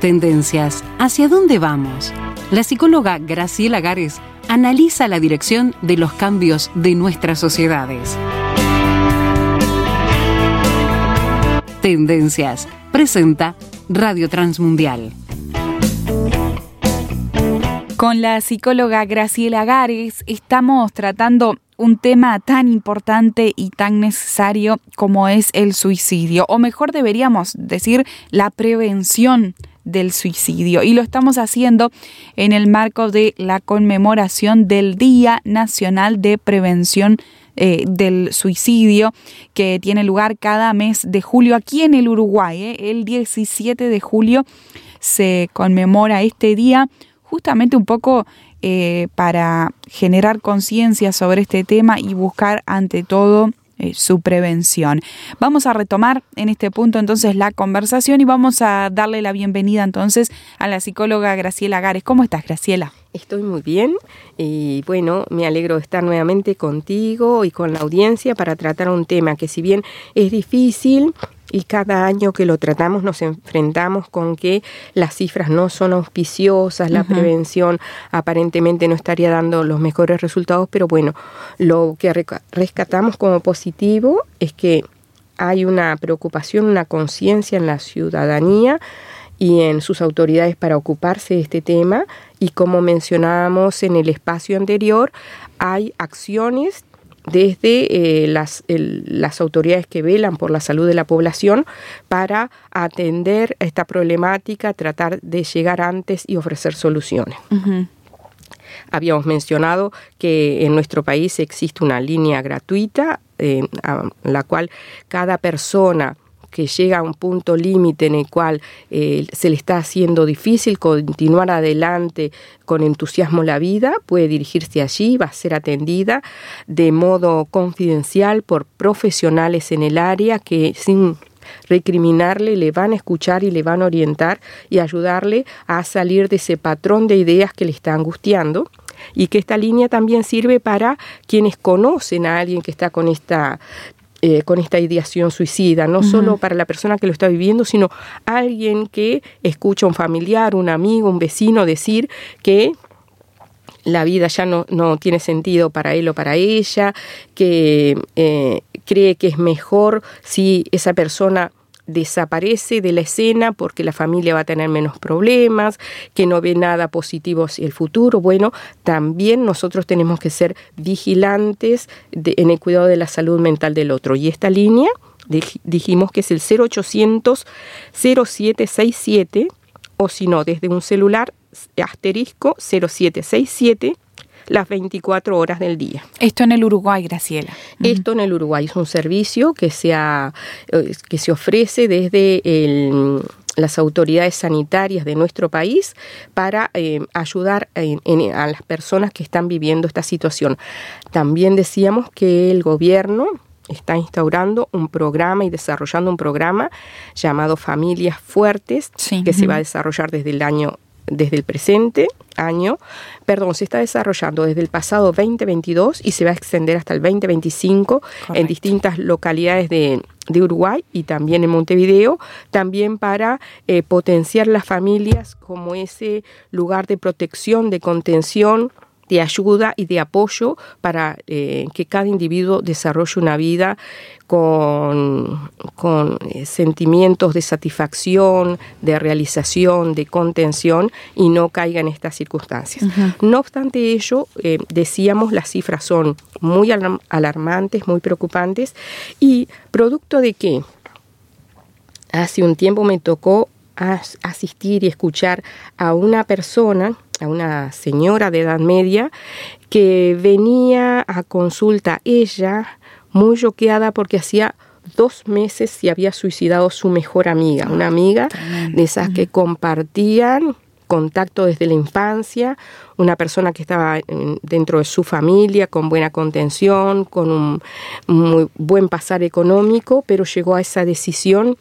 Tendencias. ¿Hacia dónde vamos? La psicóloga Graciela Gares analiza la dirección de los cambios de nuestras sociedades. Tendencias. Presenta Radio Transmundial. Con la psicóloga Graciela Gares estamos tratando un tema tan importante y tan necesario como es el suicidio, o mejor deberíamos decir la prevención del suicidio. Y lo estamos haciendo en el marco de la conmemoración del Día Nacional de Prevención eh, del Suicidio, que tiene lugar cada mes de julio aquí en el Uruguay. Eh. El 17 de julio se conmemora este día justamente un poco eh, para generar conciencia sobre este tema y buscar ante todo eh, su prevención. Vamos a retomar en este punto entonces la conversación y vamos a darle la bienvenida entonces a la psicóloga Graciela Gares. ¿Cómo estás, Graciela? Estoy muy bien y bueno, me alegro de estar nuevamente contigo y con la audiencia para tratar un tema que si bien es difícil, y cada año que lo tratamos nos enfrentamos con que las cifras no son auspiciosas, la prevención aparentemente no estaría dando los mejores resultados, pero bueno, lo que rescatamos como positivo es que hay una preocupación, una conciencia en la ciudadanía y en sus autoridades para ocuparse de este tema y como mencionábamos en el espacio anterior, hay acciones desde eh, las, las, autoridades que velan por la salud de la población para atender esta problemática, tratar de llegar antes y ofrecer soluciones. Habíamos mencionado que en nuestro país existe una línea gratuita en la cual cada persona que llega a un punto límite en el cual eh, se le está haciendo difícil continuar adelante con entusiasmo la vida, puede dirigirse allí, va a ser atendida de modo confidencial por profesionales en el área que sin recriminarle, le van a escuchar y le van a orientar y ayudarle a salir de ese patrón de ideas que le está angustiando. Y que esta línea también sirve para quienes conocen a alguien que está con esta eh, con esta ideación suicida, no solo para la persona que lo está viviendo, sino alguien que escucha a un familiar, un amigo, un vecino decir que la vida ya no, no tiene sentido para él o para ella, que eh, cree que es mejor si esa persona desaparece de la escena porque la familia va a tener menos problemas, que no ve nada positivo hacia el futuro. Bueno, también nosotros tenemos que ser vigilantes en el cuidado de la salud mental del otro. Y esta línea dijimos que es el 0800 0767 o si no, desde un celular asterisco 0767 las 24 horas del día. Esto en el Uruguay, Graciela. Esto en el Uruguay es un servicio que se, eh, que se ofrece desde las autoridades sanitarias de nuestro país para eh, ayudar a las personas que están viviendo esta situación. También decíamos que el gobierno está instaurando un programa y desarrollando un programa llamado Familias Fuertes, que se va a desarrollar desde el año desde el presente año, perdón, se está desarrollando desde el pasado 2022 y se va a extender hasta el 2025 en distintas localidades de, Uruguay y también en Montevideo, también para eh, potenciar las familias como ese lugar de protección, de contención, de ayuda y de apoyo para eh, que cada individuo desarrolle una vida con, con eh, sentimientos de satisfacción, de realización, de contención y no caiga en estas circunstancias. No obstante ello, eh, decíamos, las cifras son muy alarmantes, muy preocupantes y producto de que hace un tiempo me tocó asistir y escuchar a una persona a una señora de edad media que venía a consulta ella muy choqueada porque hacía dos meses se había suicidado su mejor amiga, una amiga de esas que compartían contacto desde la infancia, una persona que estaba dentro de su familia, con buena contención, con un muy buen pasar económico, pero llegó a esa decisión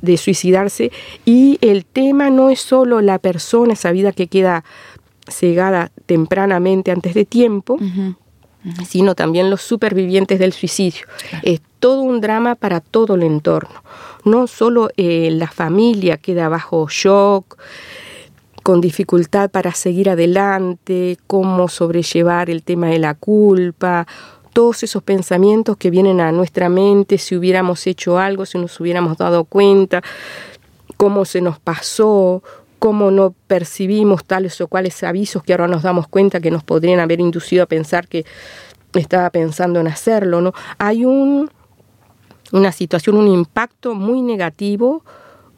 de suicidarse. Y el tema no es solo la persona, esa vida que queda cegada tempranamente antes de tiempo, sino también los supervivientes del suicidio. Es todo un drama para todo el entorno. No solo eh, la familia queda bajo shock, con dificultad para seguir adelante, cómo sobrellevar el tema de la culpa, todos esos pensamientos que vienen a nuestra mente si hubiéramos hecho algo, si nos hubiéramos dado cuenta, cómo se nos pasó, cómo no percibimos tales o cuales avisos que ahora nos damos cuenta que nos podrían haber inducido a pensar que estaba pensando en hacerlo, ¿no? Hay un, una situación, un impacto muy negativo,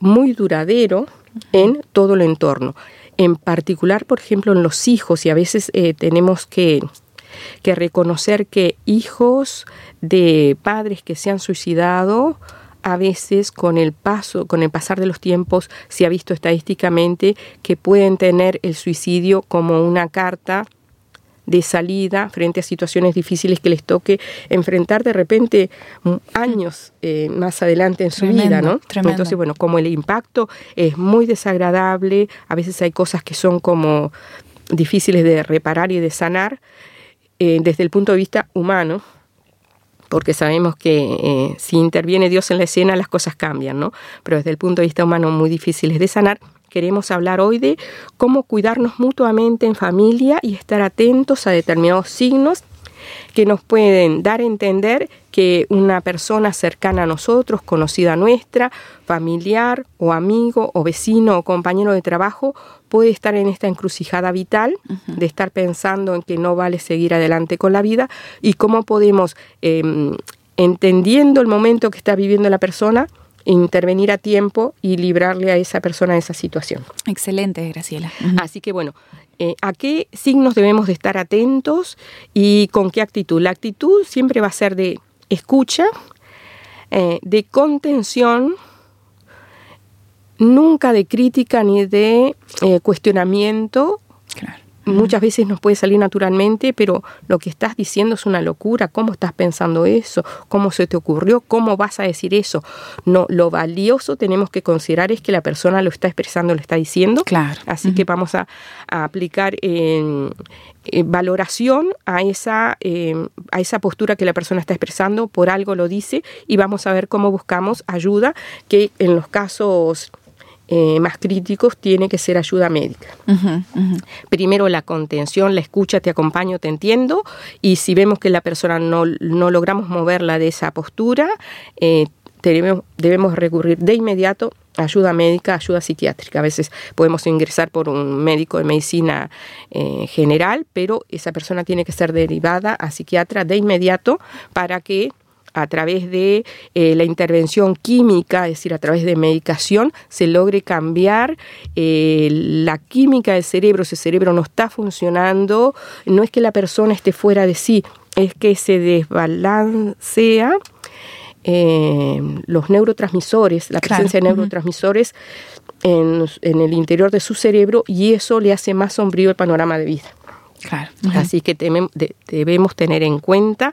muy duradero en todo el entorno. En particular, por ejemplo, en los hijos, y a veces eh, tenemos que, que reconocer que hijos de padres que se han suicidado, a veces con el paso, con el pasar de los tiempos, se ha visto estadísticamente que pueden tener el suicidio como una carta de salida frente a situaciones difíciles que les toque enfrentar de repente años eh, más adelante en su vida, ¿no? Entonces, bueno, como el impacto es muy desagradable, a veces hay cosas que son como difíciles de reparar y de sanar eh, desde el punto de vista humano, porque sabemos que eh, si interviene Dios en la escena las cosas cambian, ¿no? Pero desde el punto de vista humano muy difíciles de sanar. Queremos hablar hoy de cómo cuidarnos mutuamente en familia y estar atentos a determinados signos que nos pueden dar a entender que una persona cercana a nosotros, conocida nuestra, familiar o amigo o vecino o compañero de trabajo, puede estar en esta encrucijada vital de estar pensando en que no vale seguir adelante con la vida y cómo podemos, em, entendiendo el momento que está viviendo la persona, intervenir a tiempo y librarle a esa persona de esa situación. Excelente, Graciela. Así que bueno, eh, ¿A qué signos debemos de estar atentos y con qué actitud? La actitud siempre va a ser de escucha, eh, de contención, nunca de crítica ni de eh, cuestionamiento. Claro. Muchas veces nos puede salir naturalmente, pero lo que estás diciendo es una locura. ¿Cómo estás pensando eso? ¿Cómo se te ocurrió? ¿Cómo vas a decir eso? No, lo valioso tenemos que considerar es que la persona lo está expresando, lo está diciendo. Claro. Así que vamos a, aplicar valoración a esa, em, a esa postura que la persona está expresando, por algo lo dice, y vamos a ver cómo buscamos ayuda, que en los casos eh, más críticos tiene que ser ayuda médica. Primero la contención, la escucha, te acompaño, te entiendo, y si vemos que la persona no, logramos moverla de esa postura, eh, debemos, debemos recurrir de inmediato a ayuda médica, ayuda psiquiátrica. A veces podemos ingresar por un médico de medicina eh, general, pero esa persona tiene que ser derivada a psiquiatra de inmediato para que a través de eh, la intervención química, es decir, a través de medicación, se logre cambiar eh, la química del cerebro. Si el cerebro no está funcionando, no es que la persona esté fuera de sí, es que se desbalancea eh, los neurotransmisores, la presencia de neurotransmisores en, en el interior de su cerebro y eso le hace más sombrío el panorama de vida. Así que debemos tener en cuenta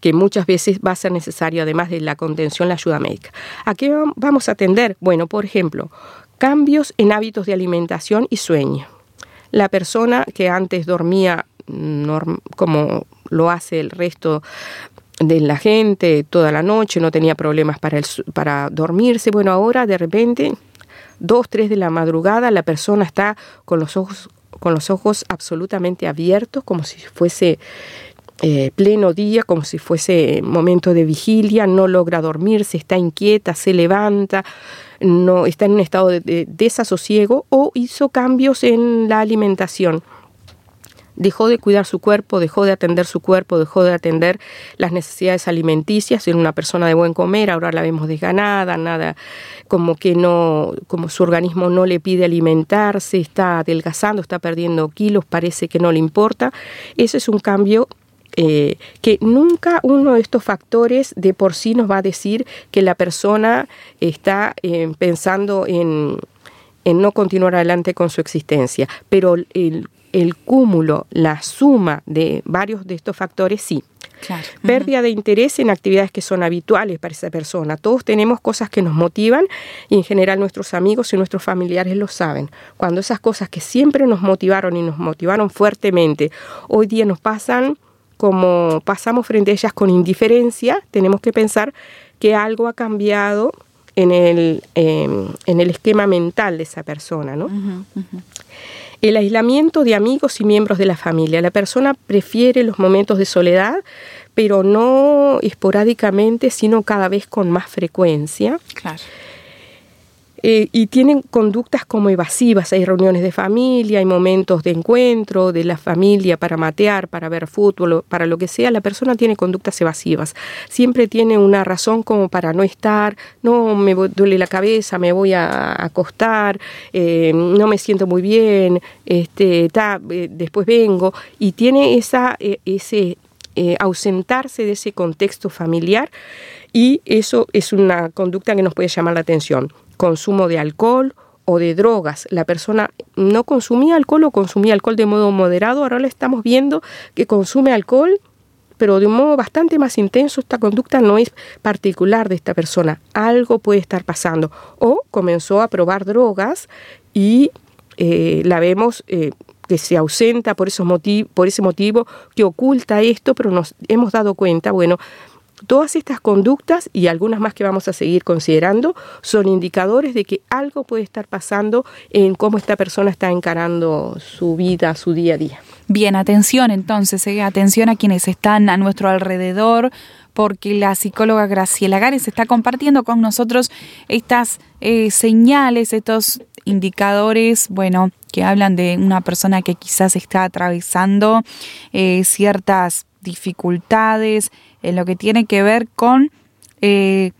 que muchas veces va a ser necesario, además de la contención, la ayuda médica. ¿A qué vamos a atender? Bueno, por ejemplo, cambios en hábitos de alimentación y sueño. La persona que antes dormía como lo hace el resto de la gente toda la noche, no tenía problemas para, para dormirse, bueno, ahora de repente, dos, tres de la madrugada, la persona está con los ojos con los ojos absolutamente abiertos, como si fuese eh, pleno día, como si fuese momento de vigilia, no logra dormirse, está inquieta, se levanta, no está en un estado de desasosiego o hizo cambios en la alimentación dejó de cuidar su cuerpo, dejó de atender su cuerpo, dejó de atender las necesidades alimenticias, era una persona de buen comer, ahora la vemos desganada, nada, como que no, como su organismo no le pide alimentarse, está adelgazando, está perdiendo kilos, parece que no le importa. Ese es un cambio eh, que nunca uno de estos factores de por sí nos va a decir que la persona está eh, pensando en, en no continuar adelante con su existencia, pero el el cúmulo, la suma de varios de estos factores, sí. Pérdida de interés en actividades que son habituales para esa persona. Todos tenemos cosas que nos motivan y en general nuestros amigos y nuestros familiares lo saben. Cuando esas cosas que siempre nos motivaron y nos motivaron fuertemente, hoy día nos pasan como pasamos frente a ellas con indiferencia, tenemos que pensar que algo ha cambiado en el, em, en el esquema mental de esa persona. ¿no? El aislamiento de amigos y miembros de la familia. La persona prefiere los momentos de soledad, pero no esporádicamente, sino cada vez con más frecuencia. Claro. Eh, y tienen conductas como evasivas. Hay reuniones de familia, hay momentos de encuentro de la familia para matear, para ver fútbol, para lo que sea. La persona tiene conductas evasivas. Siempre tiene una razón como para no estar, no me duele la cabeza, me voy a acostar, eh, no me siento muy bien, este, eh, después vengo. Y tiene esa, ese ausentarse de ese contexto familiar y eso es una conducta que nos puede llamar la atención consumo de alcohol o de drogas. La persona no consumía alcohol o consumía alcohol de modo moderado. Ahora le estamos viendo que consume alcohol, pero de un modo bastante más intenso. Esta conducta no es particular de esta persona. Algo puede estar pasando. O comenzó a probar drogas y eh, la vemos eh, que se ausenta por, esos por ese motivo, que oculta esto, pero nos hemos dado cuenta, bueno, Todas estas conductas y algunas más que vamos a seguir considerando son indicadores de que algo puede estar pasando en cómo esta persona está encarando su vida, su día a día. Bien, atención entonces, eh, atención a quienes están a nuestro alrededor, porque la psicóloga Graciela Gares está compartiendo con nosotros estas eh, señales, estos indicadores, bueno, que hablan de una persona que quizás está atravesando eh, ciertas dificultades, en lo que tiene que ver con eh,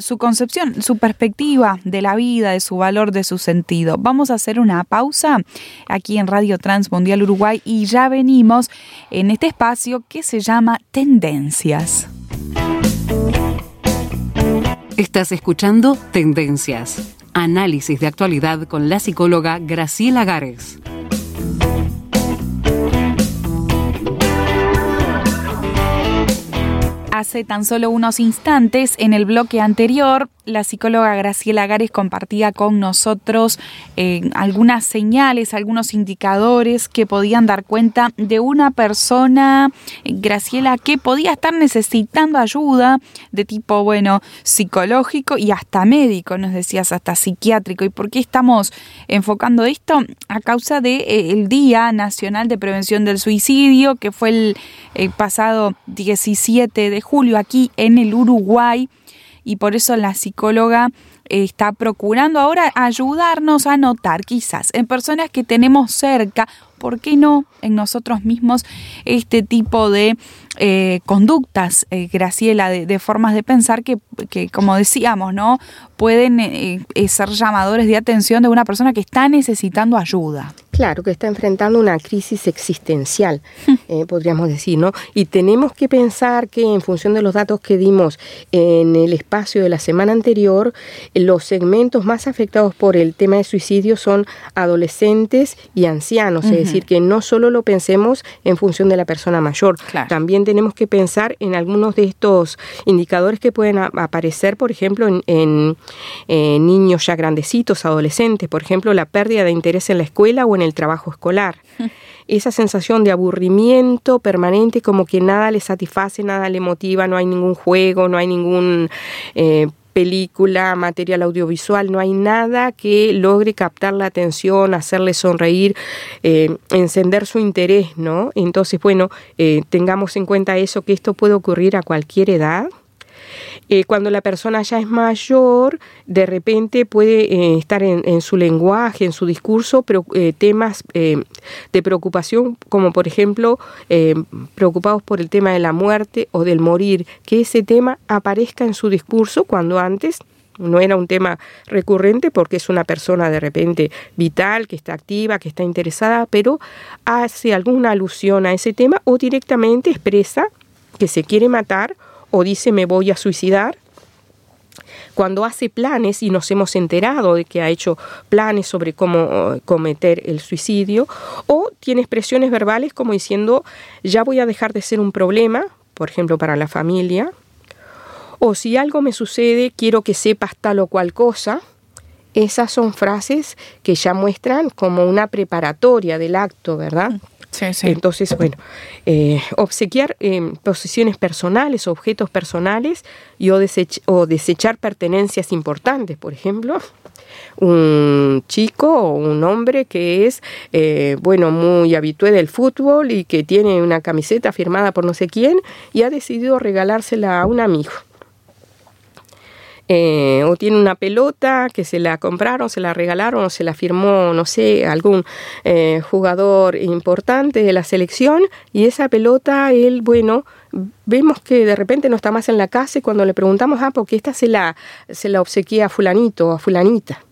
su concepción, su perspectiva de la vida, de su valor, de su sentido. Vamos a hacer una pausa aquí en Radio Transmundial Uruguay y ya venimos en este espacio que se llama Tendencias. Estás escuchando Tendencias, análisis de actualidad con la psicóloga Graciela Gares. Hace tan solo unos instantes, en el bloque anterior, la psicóloga Graciela Gares compartía con nosotros eh, algunas señales, algunos indicadores que podían dar cuenta de una persona, Graciela, que podía estar necesitando ayuda de tipo, bueno, psicológico y hasta médico, nos decías, hasta psiquiátrico. ¿Y por qué estamos enfocando esto? A causa del de, eh, Día Nacional de Prevención del Suicidio, que fue el pasado 17 de julio aquí en el Uruguay y por eso la psicóloga eh, está procurando ahora ayudarnos a notar quizás en personas que tenemos cerca, ¿por qué no en nosotros mismos este tipo de eh, conductas, eh, Graciela, de, formas de pensar que, que, como decíamos, ¿no? pueden ser llamadores de atención de una persona que está necesitando ayuda? Claro, que está enfrentando una crisis existencial, eh, podríamos decir, ¿no? Y tenemos que pensar que en función de los datos que dimos en el espacio de la semana anterior, los segmentos más afectados por el tema de suicidio son adolescentes y ancianos, es decir, que no solo lo pensemos en función de la persona mayor, también tenemos que pensar en algunos de estos indicadores que pueden aparecer, por ejemplo, en, en niños ya grandecitos, adolescentes, por ejemplo, la pérdida de interés en la escuela o en el trabajo escolar. Esa sensación de aburrimiento permanente, como que nada le satisface, nada le motiva, no hay ningún juego, no hay ningún... Eh, película, material audiovisual, no hay nada que logre captar la atención, hacerle sonreír, eh, encender su interés, ¿no? Entonces, bueno, eh, tengamos en cuenta eso, que esto puede ocurrir a cualquier edad, eh, cuando la persona ya es mayor, de repente puede eh, estar en, su lenguaje, en su discurso, pero eh, temas de preocupación, como por ejemplo, preocupados por el tema de la muerte o del morir, que ese tema aparezca en su discurso cuando antes no era un tema recurrente porque es una persona de repente vital, que está activa, que está interesada, pero hace alguna alusión a ese tema o directamente expresa que se quiere matar o dice me voy a suicidar, cuando hace planes y nos hemos enterado de que ha hecho planes sobre cómo eh, cometer el suicidio, o tiene expresiones verbales como diciendo ya voy a dejar de ser un problema, por ejemplo, para la familia, o si algo me sucede, quiero que sepas tal o cual cosa. Esas son frases que ya muestran como una preparatoria del acto, ¿verdad? Entonces, bueno, eh, obsequiar eh, posesiones personales, objetos personales y o, o desechar pertenencias importantes, por ejemplo, un chico o un hombre que es, eh, bueno, muy habitué del fútbol y que tiene una camiseta firmada por no sé quién y ha decidido regalársela a un amigo. Eh, o tiene una pelota que se la compraron, se la regalaron o se la firmó, no sé, algún eh, jugador importante de la selección y esa pelota, él, bueno, vemos que de repente no está más en la casa y cuando le preguntamos, ah, porque esta se la, se la obsequia a fulanito o a fulanita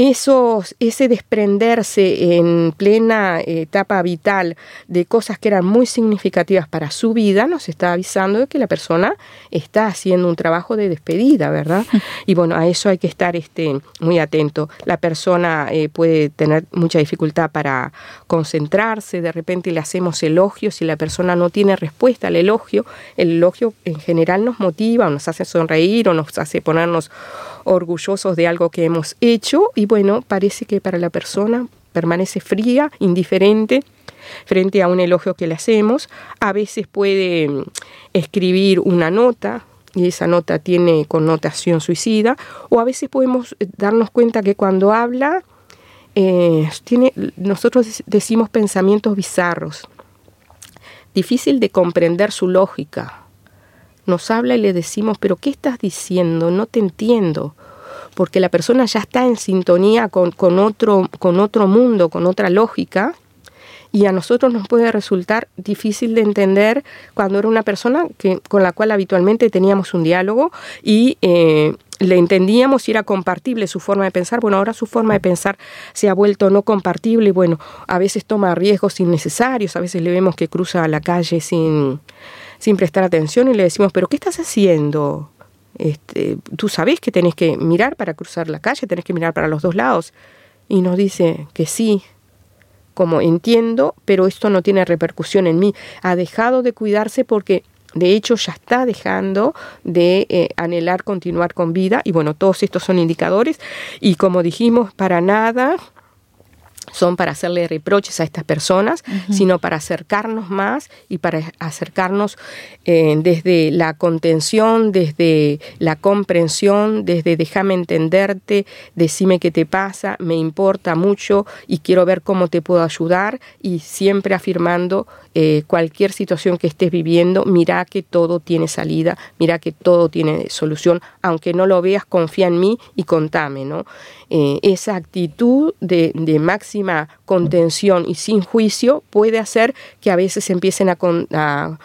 ese desprenderse en plena etapa vital de cosas que eran muy significativas para su vida nos está avisando de que la persona está haciendo un trabajo de despedida, ¿verdad? Y bueno, a eso hay que estar este, muy atento. La persona eh, puede tener mucha dificultad para concentrarse, de repente le hacemos elogios y la persona no tiene respuesta al elogio. El elogio en general nos motiva, o nos hace sonreír o nos hace ponernos orgullosos de algo que hemos hecho y bueno, parece que para la persona permanece fría, indiferente frente a un elogio que le hacemos. A veces puede mm, escribir una nota y esa nota tiene connotación suicida. O a veces podemos eh, darnos cuenta que cuando habla eh, tiene, nosotros decimos pensamientos bizarros, difícil de comprender su lógica nos habla y le decimos, pero ¿qué estás diciendo? No te entiendo. Porque la persona ya está en sintonía con, otro, con otro mundo, con otra lógica, y a nosotros nos puede resultar difícil de entender cuando era una persona que, con la cual habitualmente teníamos un diálogo y eh, le entendíamos y era compartible su forma de pensar. Bueno, ahora su forma de pensar se ha vuelto no compartible y bueno, a veces toma riesgos innecesarios, a veces le vemos que cruza la calle sin sin prestar atención y le decimos, pero ¿qué estás haciendo? Este, tú sabes que tenés que mirar para cruzar la calle, tenés que mirar para los dos lados. Y nos dice que sí, como entiendo, pero esto no tiene repercusión en mí. Ha dejado de cuidarse porque de hecho ya está dejando de eh, anhelar continuar con vida. Y bueno, todos estos son indicadores. Y como dijimos, para nada son para hacerle reproches a estas personas, sino para acercarnos más y para acercarnos eh, desde la contención, desde la comprensión, desde déjame entenderte, decime qué te pasa, me importa mucho y quiero ver cómo te puedo ayudar y siempre afirmando eh, cualquier situación que estés viviendo, mira que todo tiene salida, mira que todo tiene solución, aunque no lo veas, confía en mí y contame, ¿no? Eh, esa actitud de, máxima contención y sin juicio puede hacer que a veces empiecen a,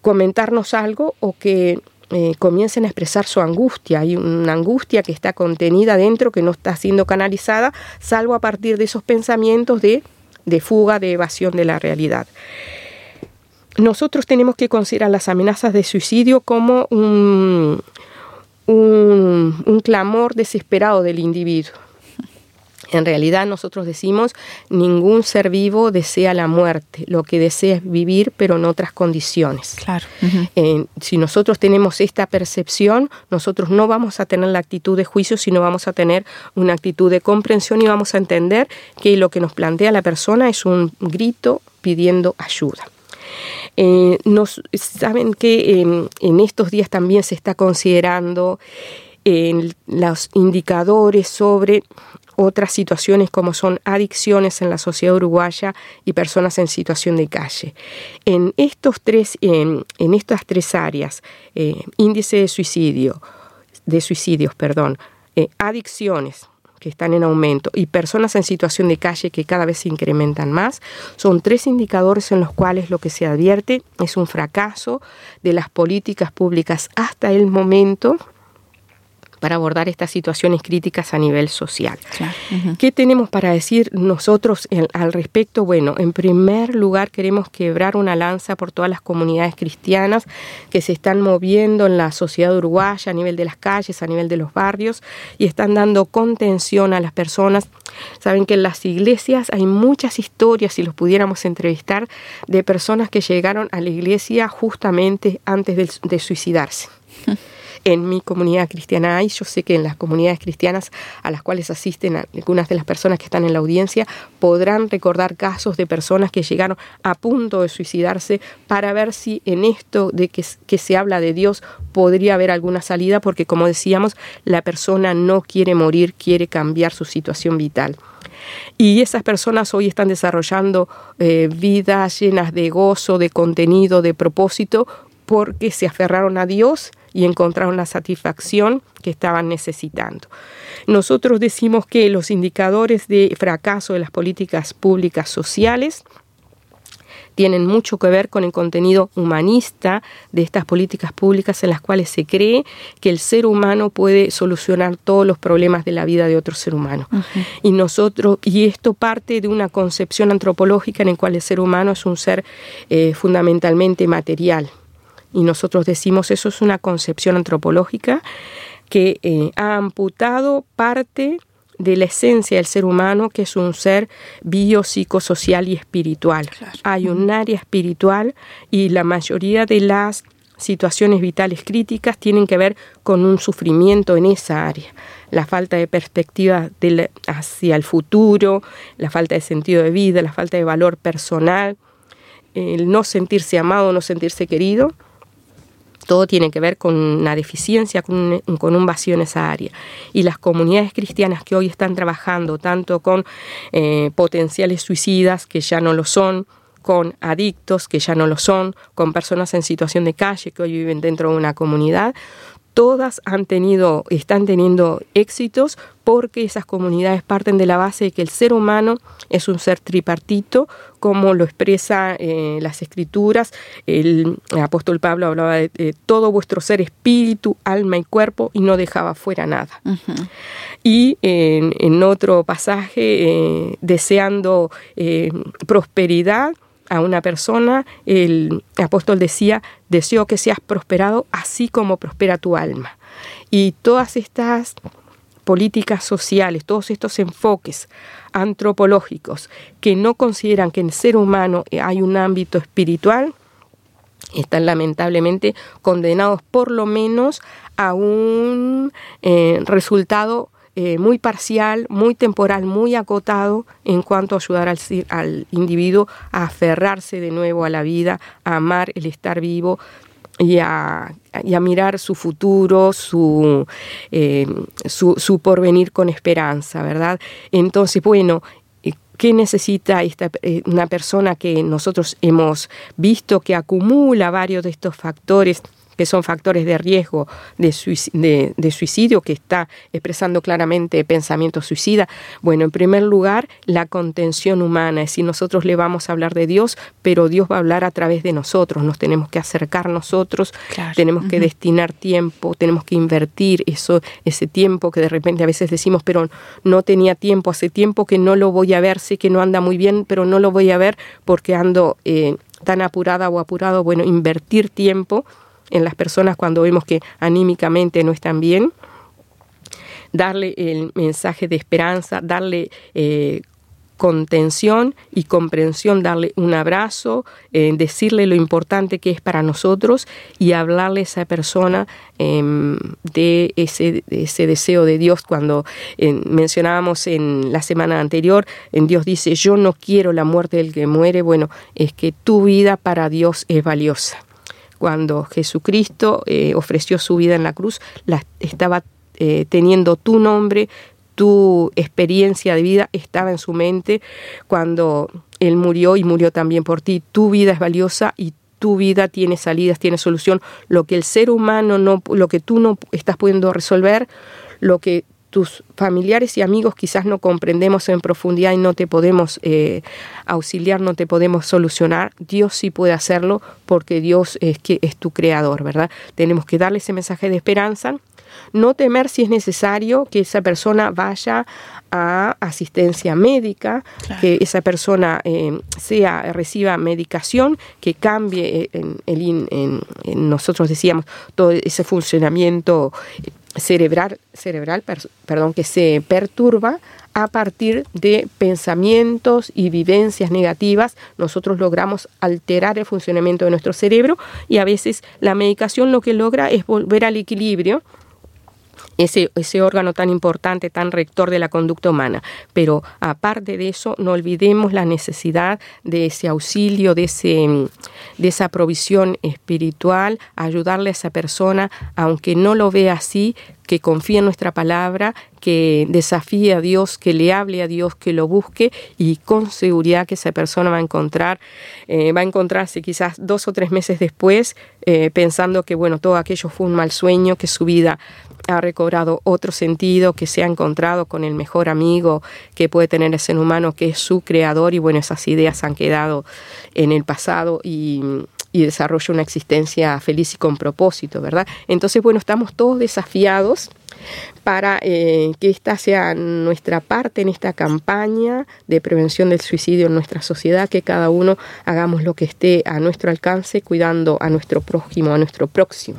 comentarnos algo o que eh, comiencen a expresar su angustia. Hay una angustia que está contenida dentro, que no está siendo canalizada, salvo a partir de esos pensamientos de, de fuga, de evasión de la realidad. Nosotros tenemos que considerar las amenazas de suicidio como un, un, clamor desesperado del individuo. En realidad nosotros decimos, ningún ser vivo desea la muerte, lo que desea es vivir, pero en otras condiciones. Claro. si nosotros tenemos esta percepción, nosotros no vamos a tener la actitud de juicio, sino vamos a tener una actitud de comprensión y vamos a entender que lo que nos plantea la persona es un grito pidiendo ayuda. Eh, nos, saben que en estos días también se está considerando los indicadores sobre otras situaciones como son adicciones en la sociedad uruguaya y personas en situación de calle. En, estos tres, en, estas tres áreas, eh, índice de suicidio, de suicidios, perdón, eh, adicciones, que están en aumento y personas en situación de calle que cada vez se incrementan más, son tres indicadores en los cuales lo que se advierte es un fracaso de las políticas públicas hasta el momento para abordar estas situaciones críticas a nivel social. ¿Qué tenemos para decir nosotros al respecto? Bueno, en primer lugar queremos quebrar una lanza por todas las comunidades cristianas que se están moviendo en la sociedad uruguaya a nivel de las calles, a nivel de los barrios y están dando contención a las personas. Saben que en las iglesias hay muchas historias, si los pudiéramos entrevistar, de personas que llegaron a la iglesia justamente antes de, de suicidarse. en mi comunidad cristiana hay, yo sé que en las comunidades cristianas a las cuales asisten algunas de las personas que están en la audiencia podrán recordar casos de personas que llegaron a punto de suicidarse para ver si en esto de que, se habla de Dios podría haber alguna salida, porque como decíamos, la persona no quiere morir, quiere cambiar su situación vital. Y esas personas hoy están desarrollando eh, vidas llenas de gozo, de contenido, de propósito, porque se aferraron a Dios y encontraron la satisfacción que estaban necesitando. Nosotros decimos que los indicadores de fracaso de las políticas públicas sociales tienen mucho que ver con el contenido humanista de estas políticas públicas en las cuales se cree que el ser humano puede solucionar todos los problemas de la vida de otro ser humano. Y nosotros, y esto parte de una concepción antropológica en la cual el ser humano es un ser eh, fundamentalmente material. Y nosotros decimos eso es una concepción antropológica que eh, ha amputado parte de la esencia del ser humano, que es un ser biopsicosocial y espiritual. Hay un área espiritual y la mayoría de las situaciones vitales críticas tienen que ver con un sufrimiento en esa área. La falta de perspectiva hacia el futuro, la falta de sentido de vida, la falta de valor personal, el no sentirse amado, no sentirse querido todo tiene que ver con una deficiencia, con un, vacío en esa área. Y las comunidades cristianas que hoy están trabajando tanto con eh, potenciales suicidas, que ya no lo son, con adictos, que ya no lo son, con personas en situación de calle que hoy viven dentro de una comunidad, todas han tenido, están teniendo éxitos porque esas comunidades parten de la base de que el ser humano es un ser tripartito, como lo expresa eh, las escrituras. El, apóstol Pablo hablaba de, todo vuestro ser, espíritu, alma y cuerpo, y no dejaba fuera nada. Y en, otro pasaje, eh, deseando eh, prosperidad, a una persona, el apóstol decía, deseo que seas prosperado así como prospera tu alma. Y todas estas políticas sociales, todos estos enfoques antropológicos que no consideran que en el ser humano hay un ámbito espiritual, están lamentablemente condenados por lo menos a un eh, resultado eh, muy parcial, muy temporal, muy acotado en cuanto a ayudar al, individuo a aferrarse de nuevo a la vida, a amar el estar vivo, y a, mirar su futuro, su, eh, su, su, porvenir con esperanza, ¿verdad? Entonces, bueno, eh, ¿qué necesita esta, una persona que nosotros hemos visto que acumula varios de estos factores? Que son factores de riesgo de, suicidio, que está expresando claramente pensamiento suicida? Bueno, en primer lugar, la contención humana, es decir, nosotros le vamos a hablar de Dios, pero Dios va a hablar a través de nosotros, nos tenemos que acercar nosotros, tenemos que destinar tiempo, tenemos que invertir eso, ese tiempo que de repente a veces decimos, pero no tenía tiempo, hace tiempo que no lo voy a ver, sé que no anda muy bien, pero no lo voy a ver porque ando eh, tan apurada o apurado, bueno, invertir tiempo en las personas cuando vemos que anímicamente no están bien, darle el mensaje de esperanza, darle eh, contención y comprensión, darle un abrazo, eh, decirle lo importante que es para nosotros y hablarle a esa persona em, de, ese, ese, deseo de Dios. Cuando mencionábamos en la semana anterior, en Dios dice, yo no quiero la muerte del que muere, bueno, es que tu vida para Dios es valiosa cuando Jesucristo eh, ofreció su vida en la cruz, estaba eh, teniendo tu nombre, tu experiencia de vida estaba en su mente cuando Él murió y murió también por ti. Tu vida es valiosa y tu vida tiene salidas, tiene solución. Lo que el ser humano no, lo que tú no estás pudiendo resolver, lo que tus familiares y amigos quizás no comprendemos en profundidad y no te podemos eh, auxiliar, no te podemos solucionar, Dios sí puede hacerlo porque Dios es, que es tu creador, ¿verdad? Tenemos que darle ese mensaje de esperanza, no temer si es necesario que esa persona vaya a asistencia médica, que esa persona eh, sea reciba medicación, que cambie eh, en, en, nosotros decíamos todo ese funcionamiento cerebral, cerebral perdón, que se perturba a partir de pensamientos y vivencias negativas, nosotros logramos alterar el funcionamiento de nuestro cerebro y a veces la medicación lo que logra es volver al equilibrio ese, ese órgano tan importante, tan rector de la conducta humana. Pero aparte de eso, no olvidemos la necesidad de ese auxilio, de, ese, de esa provisión espiritual, ayudarle a esa persona, aunque no lo vea así, que confíe en nuestra palabra, que desafíe a Dios, que le hable a Dios, que lo busque y con seguridad que esa persona va a encontrar, eh, va a encontrarse quizás dos o tres meses después eh, pensando que bueno, todo aquello fue un mal sueño, que su vida ha recobrado otro sentido, que se ha encontrado con el mejor amigo que puede tener el ser humano, que es su creador, y bueno, esas ideas han quedado en el pasado y, desarrolla una existencia feliz y con propósito, ¿verdad? Entonces, bueno, estamos todos desafiados para eh, que esta sea nuestra parte en esta campaña de prevención del suicidio en nuestra sociedad, que cada uno hagamos lo que esté a nuestro alcance, cuidando a nuestro prójimo, a nuestro próximo.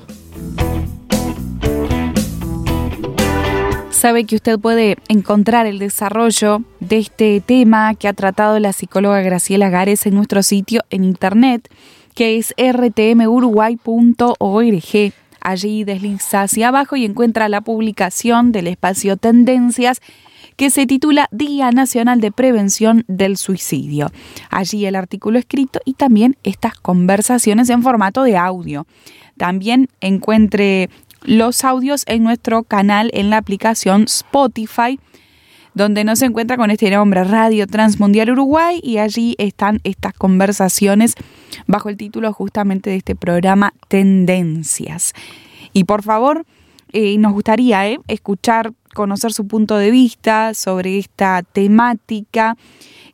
sabe que usted puede encontrar el desarrollo de este tema que ha tratado la psicóloga Graciela Gares en nuestro sitio en internet, que es rtmuruguay.org. Allí desliza hacia abajo y encuentra la publicación del espacio Tendencias que se titula Día Nacional de Prevención del Suicidio. Allí el artículo escrito y también estas conversaciones en formato de audio. También encuentre los audios en nuestro canal en la aplicación Spotify, donde nos encuentra con este nombre Radio Transmundial Uruguay y allí están estas conversaciones bajo el título justamente de este programa Tendencias. Y por favor, eh, nos gustaría eh, escuchar, conocer su punto de vista sobre esta temática.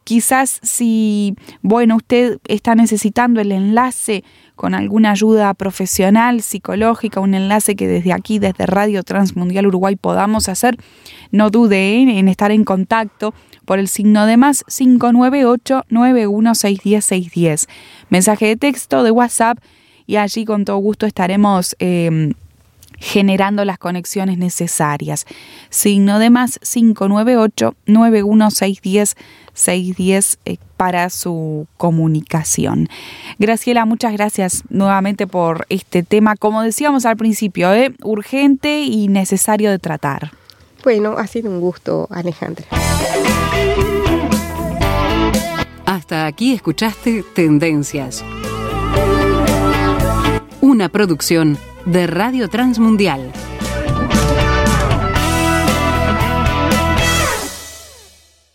Quizás si, bueno, usted está necesitando el enlace con alguna ayuda profesional, psicológica, un enlace que desde aquí, desde Radio Transmundial Uruguay podamos hacer, no dude en estar en contacto por el signo de más 598-91610-610. Mensaje de texto de WhatsApp y allí con todo gusto estaremos... Em, generando las conexiones necesarias. Signo de más 598 91610 610 eh, para su comunicación. Graciela, muchas gracias nuevamente por este tema, como decíamos al principio, ¿eh? urgente y necesario de tratar. Bueno, ha sido un gusto, Alejandra. Hasta aquí escuchaste Tendencias. Una producción de Radio Transmundial